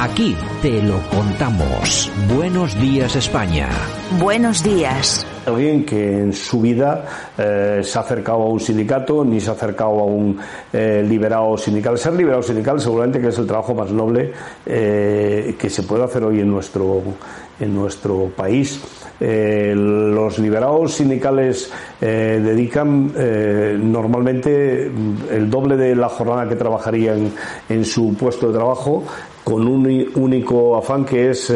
Aquí te lo contamos. Buenos días España. Buenos días. Alguien que en su vida eh, se ha acercado a un sindicato ni se ha acercado a un eh, liberado sindical. Ser liberado sindical seguramente que es el trabajo más noble eh, que se puede hacer hoy en nuestro, en nuestro país. Eh, los liberados sindicales eh, dedican eh, normalmente el doble de la jornada que trabajarían en su puesto de trabajo con un único afán que es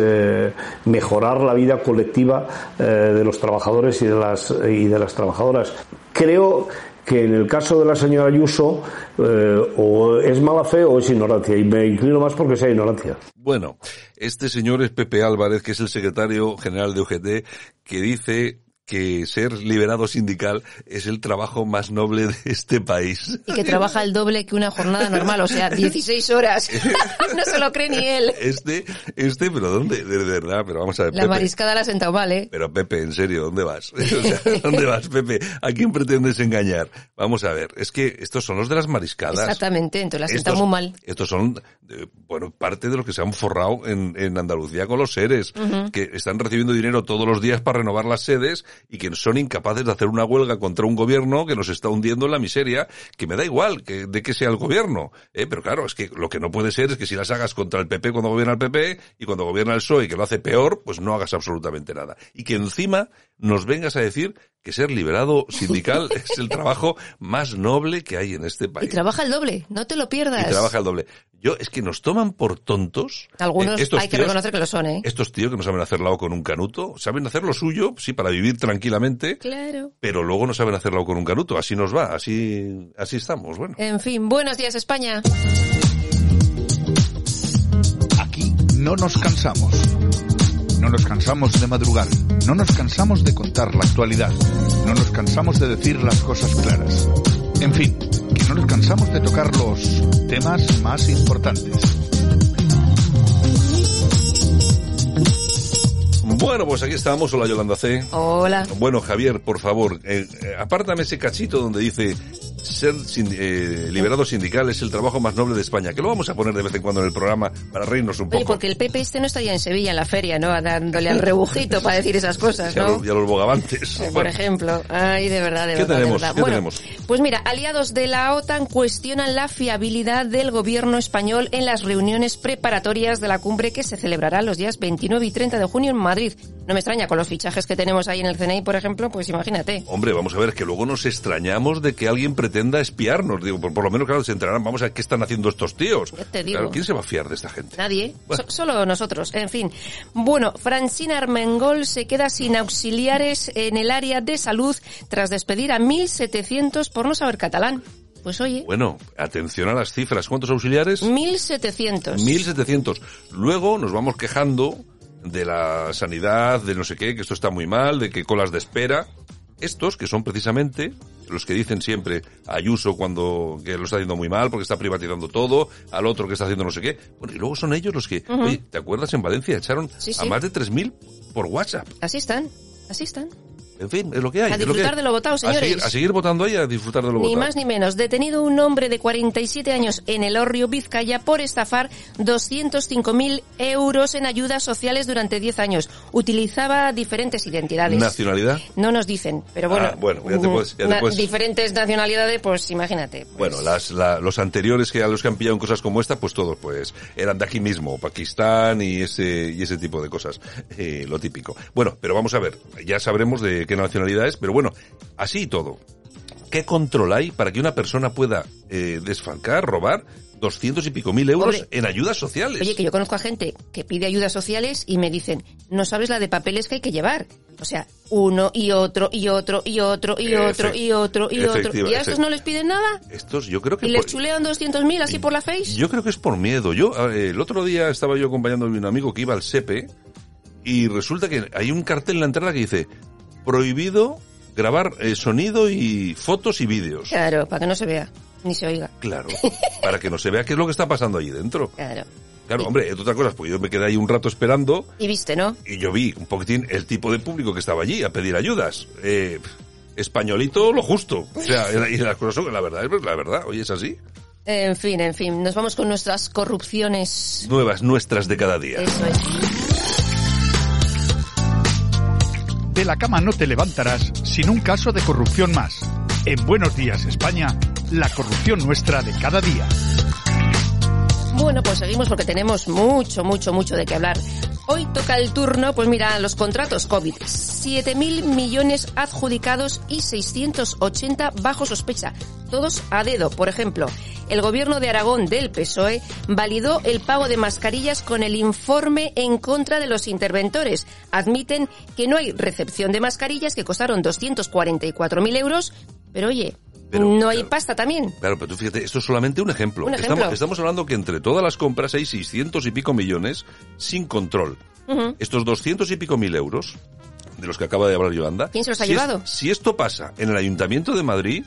mejorar la vida colectiva de los trabajadores y de las y de las trabajadoras. Creo que en el caso de la señora Ayuso o es mala fe o es ignorancia y me inclino más porque sea ignorancia. Bueno, este señor es Pepe Álvarez, que es el secretario general de UGT, que dice que ser liberado sindical es el trabajo más noble de este país. Y que trabaja el doble que una jornada normal, o sea, 16 horas. no se lo cree ni él. Este, este, pero ¿dónde? De verdad, pero vamos a ver. La mariscada la ha sentado mal, ¿eh? Pero Pepe, en serio, ¿dónde vas? O sea, ¿dónde vas, Pepe? ¿A quién pretendes engañar? Vamos a ver, es que estos son los de las mariscadas. Exactamente, entonces la ha sentado muy mal. Estos son, bueno, parte de los que se han forrado en, en Andalucía con los seres, que están recibiendo dinero todos los días para renovar las sedes y que son incapaces de hacer una huelga contra un gobierno que nos está hundiendo en la miseria, que me da igual que, de que sea el gobierno. ¿eh? Pero claro, es que lo que no puede ser es que si las hagas contra el PP cuando gobierna el PP y cuando gobierna el PSOE que lo hace peor, pues no hagas absolutamente nada. Y que encima nos vengas a decir que ser liberado sindical es el trabajo más noble que hay en este país. Y trabaja el doble, no te lo pierdas. Y trabaja el doble. Yo, es que nos toman por tontos. Algunos eh, hay que reconocer que lo son, ¿eh? Estos tíos que no saben hacer lado con un canuto, saben hacer lo suyo, sí, para vivir tranquilamente. Claro. Pero luego no saben hacerlo con un canuto. Así nos va, así, así estamos, bueno. En fin, buenos días, España. Aquí no nos cansamos. No nos cansamos de madrugar. No nos cansamos de contar la actualidad. No nos cansamos de decir las cosas claras. En fin, que no nos cansamos de tocar los temas más importantes. Bueno, pues aquí estamos. Hola, Yolanda C. Hola. Bueno, Javier, por favor, eh, eh, apártame ese cachito donde dice ser eh, liberado sindical es el trabajo más noble de España, que lo vamos a poner de vez en cuando en el programa para reírnos un poco. Oye, porque el Pepe este no estaría en Sevilla en la feria, ¿no? Dándole al rebujito para decir esas cosas, ¿no? Y a los, bogavantes. por ejemplo. Ay, de verdad, de ¿Qué verdad. Tenemos? de verdad. ¿Qué bueno, tenemos? Pues mira, aliados de la OTAN cuestionan la fiabilidad del gobierno español en las reuniones preparatorias de la cumbre que se celebrará los días 29 y 30 de junio en Madrid. No me extraña, con los fichajes que tenemos ahí en el CNI, por ejemplo, pues imagínate. Hombre, vamos a ver, que luego nos extrañamos de que alguien pretenda espiarnos. Digo, por, por lo menos, claro, se enterarán, vamos a ver qué están haciendo estos tíos. Te digo. Claro, ¿quién se va a fiar de esta gente? Nadie, Bueno. So- solo nosotros, en fin. Bueno, Francina Armengol se queda sin auxiliares en el área de salud tras despedir a 1.700 por no saber catalán. Pues oye, Bueno, atención a las cifras. ¿Cuántos auxiliares? 1.700. 1.700. Luego nos vamos quejando de la sanidad, de no sé qué, que esto está muy mal, de que colas de espera. Estos, que son precisamente los que dicen siempre a Ayuso cuando que lo está haciendo muy mal porque está privatizando todo, al otro que está haciendo no sé qué. Bueno, y luego son ellos los que, oye, ¿te acuerdas en Valencia? Echaron Sí, a más de 3.000 por WhatsApp. Así están, así están. En fin, es lo que hay. A lo disfrutar de lo votado, A señores. seguir, a seguir votando ahí, a disfrutar de lo Ni votado. más ni menos. Detenido un hombre de 47 años en el Orrio, Vizcaya, por estafar 205.000 euros en ayudas sociales durante 10 años. Utilizaba diferentes identidades. ¿Nacionalidad? No nos dicen, pero bueno. Ah, bueno, ya te puedes- ya te na- puedes- Diferentes nacionalidades, pues imagínate. pues, Bueno, las, la- los anteriores que a los que han pillado en cosas como esta, pues todos, pues, eran de aquí mismo, Pakistán y ese, y ese tipo de cosas. Eh, lo típico. Bueno, pero vamos a ver, ya sabremos de qué nacionalidad es, pero bueno, así y todo. ¿Qué control hay para que una persona pueda eh, desfalcar, robar doscientos y pico mil euros en ayudas sociales? Oye, que yo conozco a gente que pide ayudas sociales y me dicen, no sabes la de papeles que hay que llevar. O sea, uno y otro y otro y otro y otro y otro y otro. ¿Y a estos no les piden nada? Estos, yo creo que... ¿Y les chulean 200.000 así por la face? Yo creo que es por miedo. Yo, el otro día estaba yo acompañando a un amigo que iba al SEPE y resulta que hay un cartel en la entrada que dice prohibido grabar eh, sonido y fotos y vídeos. Claro, para que no se vea, ni se oiga. Claro, para que no se vea qué es lo que está pasando allí dentro. Claro. Claro, hombre, entre otras cosas, pues yo me quedé ahí un rato esperando Y viste, ¿no? y yo vi un poquitín el tipo de público que estaba allí a pedir ayudas. Eh, españolito lo justo. O sea, y las cosas son, la verdad, es la verdad, oye, es así. En fin, en fin, nos vamos con nuestras corrupciones. Nuevas, nuestras de cada día. Eso es. De la cama no te levantarás sin un caso de corrupción más. En Buenos Días, España, la corrupción nuestra de cada día. Bueno, pues seguimos porque tenemos mucho, mucho, mucho de qué hablar. Hoy toca el turno, pues mira, los contratos COVID. 7.000 millones adjudicados y 680 bajo sospecha. Todos a dedo. Por ejemplo, el gobierno de Aragón del PSOE validó el pago de mascarillas con el informe en contra de los interventores. Admiten que no hay recepción de mascarillas que costaron 244.000 euros, pero oye, Pero, no hay claro. pasta también. Claro, pero tú fíjate, esto es solamente un ejemplo. Un ejemplo. Estamos, estamos hablando que entre todas las compras hay 600 y pico millones sin control. Estos 200 y pico mil euros, de los que acaba de hablar Yolanda. ¿Quién se los ha si es- llevado? si esto pasa en el Ayuntamiento de Madrid,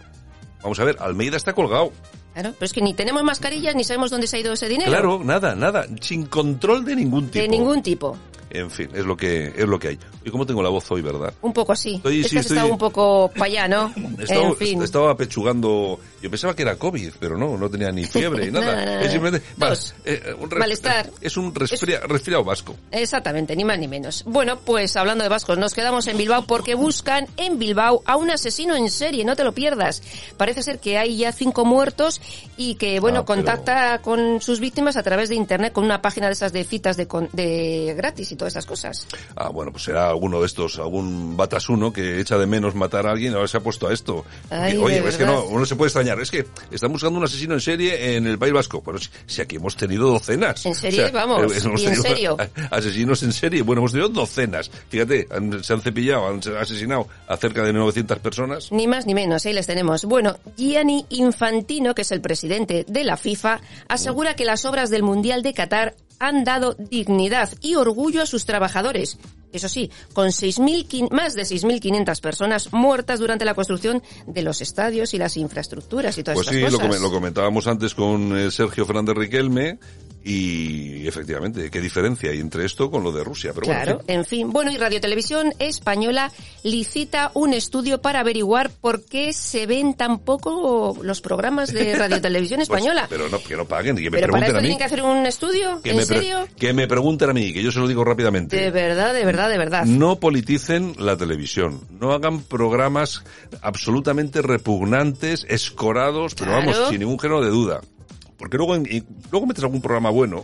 vamos a ver, Almeida está colgado. Claro, pero es que ni tenemos mascarillas ni sabemos dónde se ha ido ese dinero. Claro, nada, nada, sin control de ningún tipo. De ningún tipo. En fin, es lo que es lo que hay. ¿Y cómo tengo la voz hoy, verdad? Un poco así. Estoy- es sí, que has estoy- estado un poco para allá, ¿no? Estaba, en fin. estaba apechugando. Yo pensaba que era COVID, pero no, no tenía ni fiebre, No, nada. no, no, Es simplemente va, Tos. eh, un Malestar. Es un resfria- resfriado vasco. Exactamente, ni más ni menos. Bueno, pues hablando de vascos, nos quedamos en Bilbao porque buscan en Bilbao a un asesino en serie, no te lo pierdas. Parece ser que hay ya cinco muertos y que, bueno, Ah, pero- contacta con sus víctimas a través de internet con una página de esas de citas de, con- de gratis y todas esas cosas. Ah, bueno, pues será alguno de estos, algún batasuno que echa de menos matar a alguien y ahora se ha puesto a esto. Ay, Oye, es que no, uno se puede extrañar. Es que están buscando un asesino en serie en el País Vasco. Bueno, si, si aquí hemos tenido docenas. ¿En serie? Vamos, eh, hemos ¿y en serio? Asesinos en serie. Bueno, hemos tenido docenas. Fíjate, han- se han cepillado, han asesinado a cerca de 900 personas. Ni más ni menos, ahí les tenemos. Bueno, Gianni Infantino, que es el presidente de la FIFA, asegura que las obras del Mundial de Qatar han dado dignidad y orgullo a sus trabajadores. Eso sí, con 6.000 quin- más de 6.500 personas muertas durante la construcción de los estadios y las infraestructuras y todas Pues estas sí, lo, cosas. come- lo comentábamos antes con eh, Sergio Fernández Riquelme y efectivamente, qué diferencia hay entre esto con lo de Rusia. Pero bueno, Claro, en fin. en fin. Bueno, y Radio Televisión Española licita un estudio para averiguar por qué se ven tan poco los programas de Radio Televisión Pues, Española. pero no, que no paguen, que me Pero para pregunten esto a mí. tienen que hacer un estudio, Que ¿en me, serio? que me pregunten a mí, que yo se lo digo rápidamente. De verdad, de verdad, de verdad. No politicen la televisión. No hagan programas absolutamente repugnantes, escorados, pero Claro. vamos, sin ningún género de duda. Porque luego, en- luego metes algún programa bueno,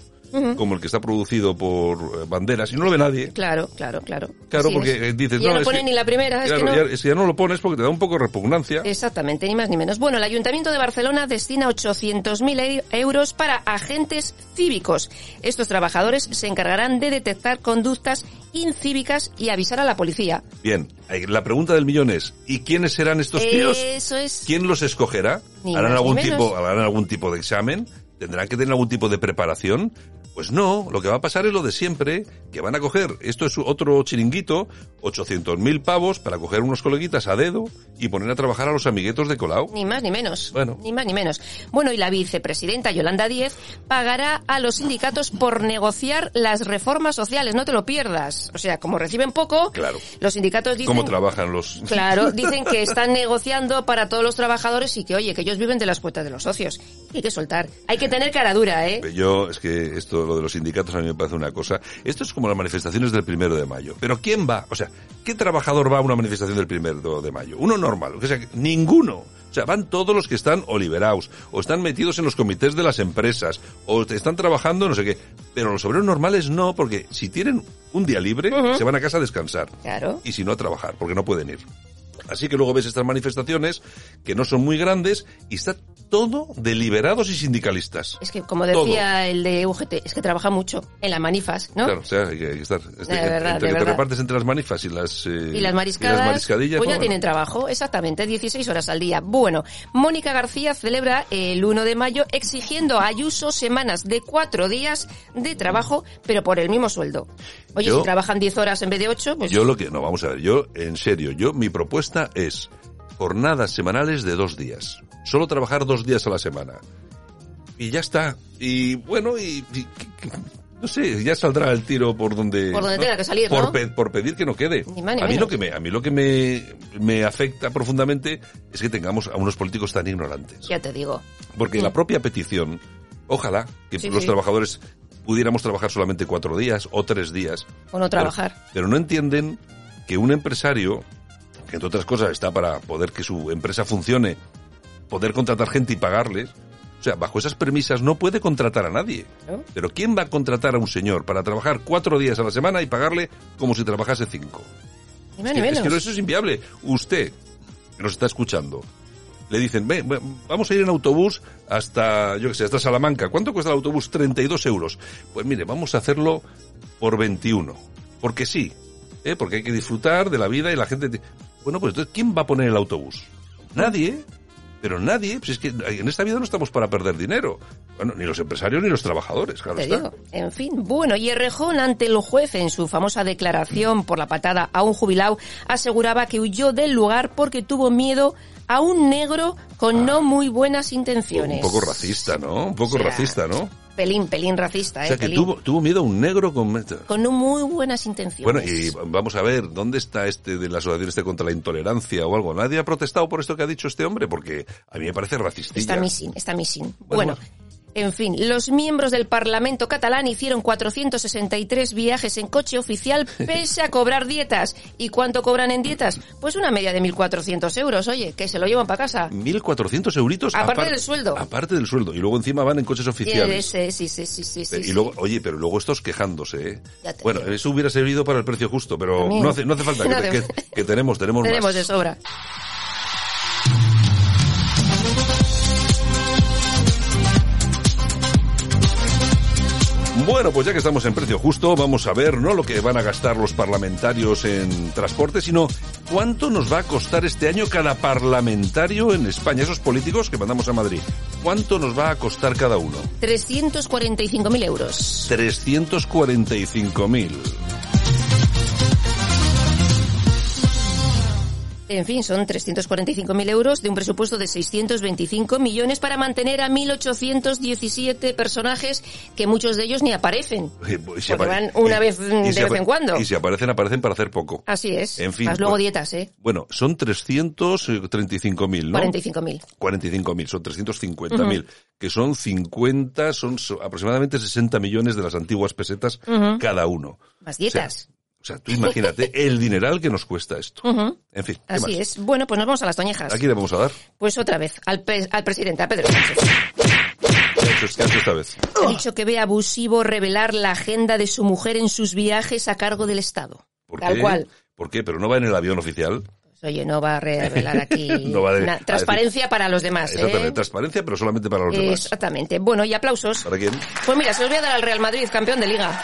como el que está producido por eh, Banderas, y no lo ve nadie. Claro, claro, claro. Claro, porque es. eh, dices, ya no, no que- ni la primera, es claro, que no. ya, no lo pones porque te da un poco de repugnancia. Exactamente, ni más ni menos. Bueno, el Ayuntamiento de Barcelona destina 800.000 e- euros para agentes cívicos. Estos trabajadores se encargarán de detectar conductas incívicas y avisar a la policía. Bien, la pregunta del millón es, ¿y quiénes serán estos tíos? Eso es. ¿Quién los escogerá? Ni ¿Harán algún tipo, harán algún tipo de examen? ¿Tendrán que tener algún tipo de preparación? Pues no, lo que va a pasar es lo de siempre, que van a coger, esto es otro chiringuito, 800.000 pavos para coger unos coleguitas a dedo y poner a trabajar a los amiguetos de Colau. Ni más ni menos. Bueno. Ni más ni menos. Bueno, y la vicepresidenta Yolanda Díez pagará a los sindicatos por negociar las reformas sociales. No te lo pierdas. O sea, como reciben poco, Claro. los sindicatos dicen... ¿Cómo trabajan los...? Claro, dicen que están negociando para todos los trabajadores y que, oye, que ellos viven de las cuotas de los socios. Hay que soltar. Hay que tener cara dura, ¿eh? Yo, es que esto, lo de los sindicatos a mí me parece una cosa. Esto es como las manifestaciones del primero de mayo. Pero ¿quién va? O sea, ¿qué trabajador va a una manifestación del primero de mayo? Uno normal. O sea, ninguno. O sea, van todos los que están o liberados, o están metidos en los comités de las empresas, o están trabajando no sé qué. Pero los obreros normales no, porque si tienen un día libre, se van a casa a descansar. Claro. Y si no a trabajar, porque no pueden ir. Así que luego ves estas manifestaciones que no son muy grandes y está todo de liberados y sindicalistas. Es que, como decía el de UGT, es que trabaja mucho en las manifas, ¿no? Claro, o sea, hay que, hay que estar. Este, De verdad, entre de que te verdad. repartes entre las manifas y las, eh, Y las mariscadas, y las mariscadillas, pues ya bueno, tienen trabajo, exactamente, 16 horas al día. Bueno, Mónica García celebra el 1 de mayo exigiendo a Ayuso semanas de cuatro días de trabajo, pero por el mismo sueldo. Oye, Yo- si trabajan 10 horas en vez de 8, pues Yo lo que, no, vamos a ver, yo, en serio, yo, mi propuesta es jornadas semanales de dos días. Solo trabajar dos días a la semana. Y ya está. Y bueno, y, y- No sé, ya saldrá el tiro por donde... Por donde tenga que salir, por, ¿no? pe- por pedir que no quede. Ni más ni a mí menos. lo que me, a mí lo que me, me afecta profundamente es que tengamos a unos políticos tan ignorantes. Ya te digo. Porque la propia petición, ojalá que Sí, los sí. trabajadores pudiéramos trabajar solamente cuatro días o tres días. O no trabajar. Pero, pero no entienden que un empresario, que entre otras cosas está para poder que su empresa funcione, poder contratar gente y pagarles, o sea, bajo esas premisas no puede contratar a nadie. ¿No? Pero ¿quién va a contratar a un señor para trabajar cuatro días a la semana y pagarle como si trabajase cinco? Ni Es ni que, es que eso es inviable. Usted, que nos está escuchando, le dicen, "Ve, ve, vamos a ir en autobús hasta, yo qué sé, hasta Salamanca. ¿Cuánto cuesta el autobús? 32 euros. Pues mire, vamos a hacerlo por 21. Porque sí, ¿eh? porque hay que disfrutar de la vida y la gente... te- Bueno, pues entonces, ¿quién va a poner el autobús? Nadie. Pero nadie, pues es que en esta vida no estamos para perder dinero. Bueno, ni los empresarios ni los trabajadores, claro Te está. digo. En fin, bueno, y Errejón ante el juez en su famosa declaración por la patada a un jubilado aseguraba que huyó del lugar porque tuvo miedo a un negro con no muy buenas intenciones. Un poco racista, ¿no? Un poco O sea, racista, ¿no? Pelín, pelín racista, O eh, sea, que pelín. tuvo, tuvo miedo a un negro con... Con muy buenas intenciones. Bueno, y vamos a ver, ¿dónde está este de la asociación este contra la intolerancia o algo? ¿Nadie ha protestado por esto que ha dicho este hombre? Porque a mí me parece racistilla. Está missing, está missing. Bueno, Bueno, en fin, los miembros del Parlamento catalán hicieron 463 viajes en coche oficial pese a cobrar dietas. ¿Y cuánto cobran en dietas? Pues una media de 1.400 euros, oye, que se lo llevan para casa. 1.400 euritos. Aparte apar- del sueldo. Aparte del sueldo. Y luego encima van en coches oficiales. Sí, sí, sí, sí, sí, Eh, y luego, oye, pero luego estos quejándose, ¿eh? Bueno, eso hubiera servido para el precio justo, pero no hace, no hace falta, que, tenemos, tenemos, Tenemos de sobra. Bueno, pues ya que estamos en precio justo, vamos a ver no lo que van a gastar los parlamentarios en transporte, sino cuánto nos va a costar este año cada parlamentario en España, esos políticos que mandamos a Madrid. ¿Cuánto nos va a costar cada uno? 345.000 euros. 345.000. En fin, son 345.000 euros de un presupuesto de 625 millones para mantener a 1.817 personajes que muchos de ellos ni aparecen. Y si Porque apare- van una y- vez y de vez en cuando. Y si aparecen, aparecen para hacer poco. Así es. En fin, Más luego pues- dietas, ¿eh? Bueno, son 335.000, ¿no? 45.000. 45.000, son 350.000, que son 50, son so- aproximadamente 60 millones de las antiguas pesetas cada uno. Más dietas. O sea, tú imagínate el dineral que nos cuesta esto. Ujú. En fin, ¿qué Así más? es. Bueno, pues nos vamos a las toñejas. ¿A quién le vamos a dar? Pues otra vez, al, pe- al presidente, a Pedro Sánchez. ¿Qué ha hecho, qué ha hecho esta vez? Ha dicho que ve abusivo revelar la agenda de su mujer en sus viajes a cargo del Estado. ¿Por Tal qué? cual. ¿Por qué? ¿Pero no va en el avión oficial? Pues, oye, no va a revelar aquí No va de- na- a decir- transparencia para los demás, Exactamente, ¿eh? transparencia, pero solamente para los demás. Exactamente. Bueno, y aplausos. ¿Para quién? Pues mira, se los voy a dar al Real Madrid, campeón de liga.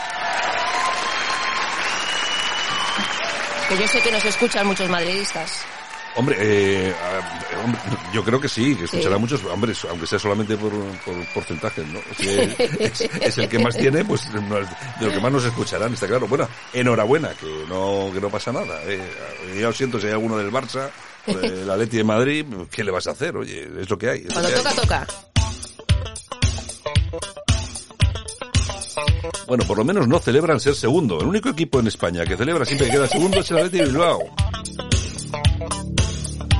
Que yo sé que nos escuchan muchos madridistas. Hombre, eh, ah, hombre, yo creo que sí, que escuchará Sí. muchos, hombre, aunque sea solamente por, por porcentajes, ¿no? Si es, es el que más tiene, pues de lo que más nos escucharán, está claro. Bueno, enhorabuena, que no, que no pasa nada. eh. Ya siento si hay alguno del Barça, del Atleti de Madrid, ¿qué le vas a hacer? Oye, es lo que hay. Cuando hay. toca, Bueno, por lo menos no celebran ser segundo. El único equipo en España que celebra siempre que queda segundo es el Atleti de Bilbao.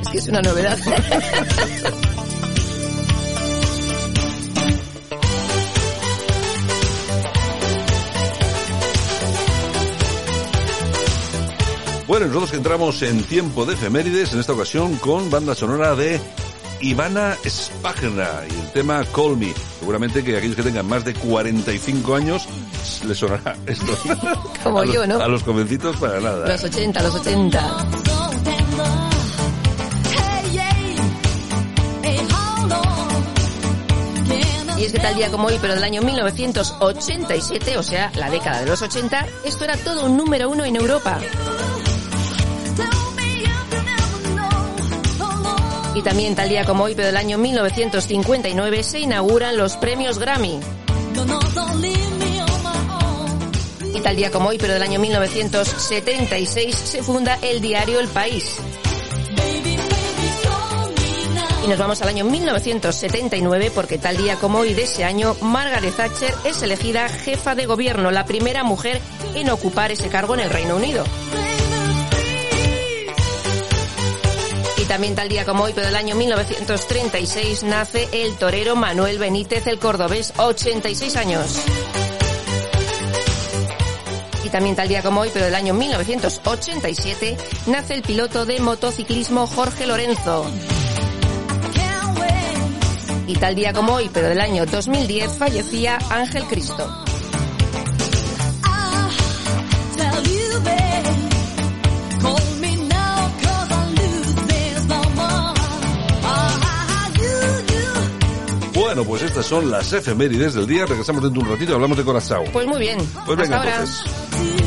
Es que es una novedad. Bueno, nosotros que entramos en tiempo de efemérides, en esta ocasión con banda sonora de Ivana Spagna y el tema Call Me. Seguramente que aquellos que tengan más de 45 años les sonará esto. Como los- yo, ¿no? A los jovencitos para nada. Los 80, los 80. Y es que tal día como hoy, pero del año 1987, o sea, la década de los 80, esto era todo un número uno en Europa. Y también tal día como hoy, pero del año 1959, se inauguran los premios Grammy. Y tal día como hoy, pero del año 1976, se funda el diario El País. Y nos vamos al año 1979 porque tal día como hoy de ese año, Margaret Thatcher es elegida jefa de gobierno, la primera mujer en ocupar ese cargo en el Reino Unido. También tal día como hoy, pero del año 1936, nace el torero Manuel Benítez, el cordobés, 86 años. Y también tal día como hoy, pero del año 1987, nace el piloto de motociclismo Jorge Lorenzo. Y tal día como hoy, pero del año 2010, fallecía Ángel Cristo. Bueno, pues estas son las efemérides del día. Regresamos dentro de un ratito y hablamos de Corazao. Pues muy bien. Pues venga, Hasta ahora. entonces.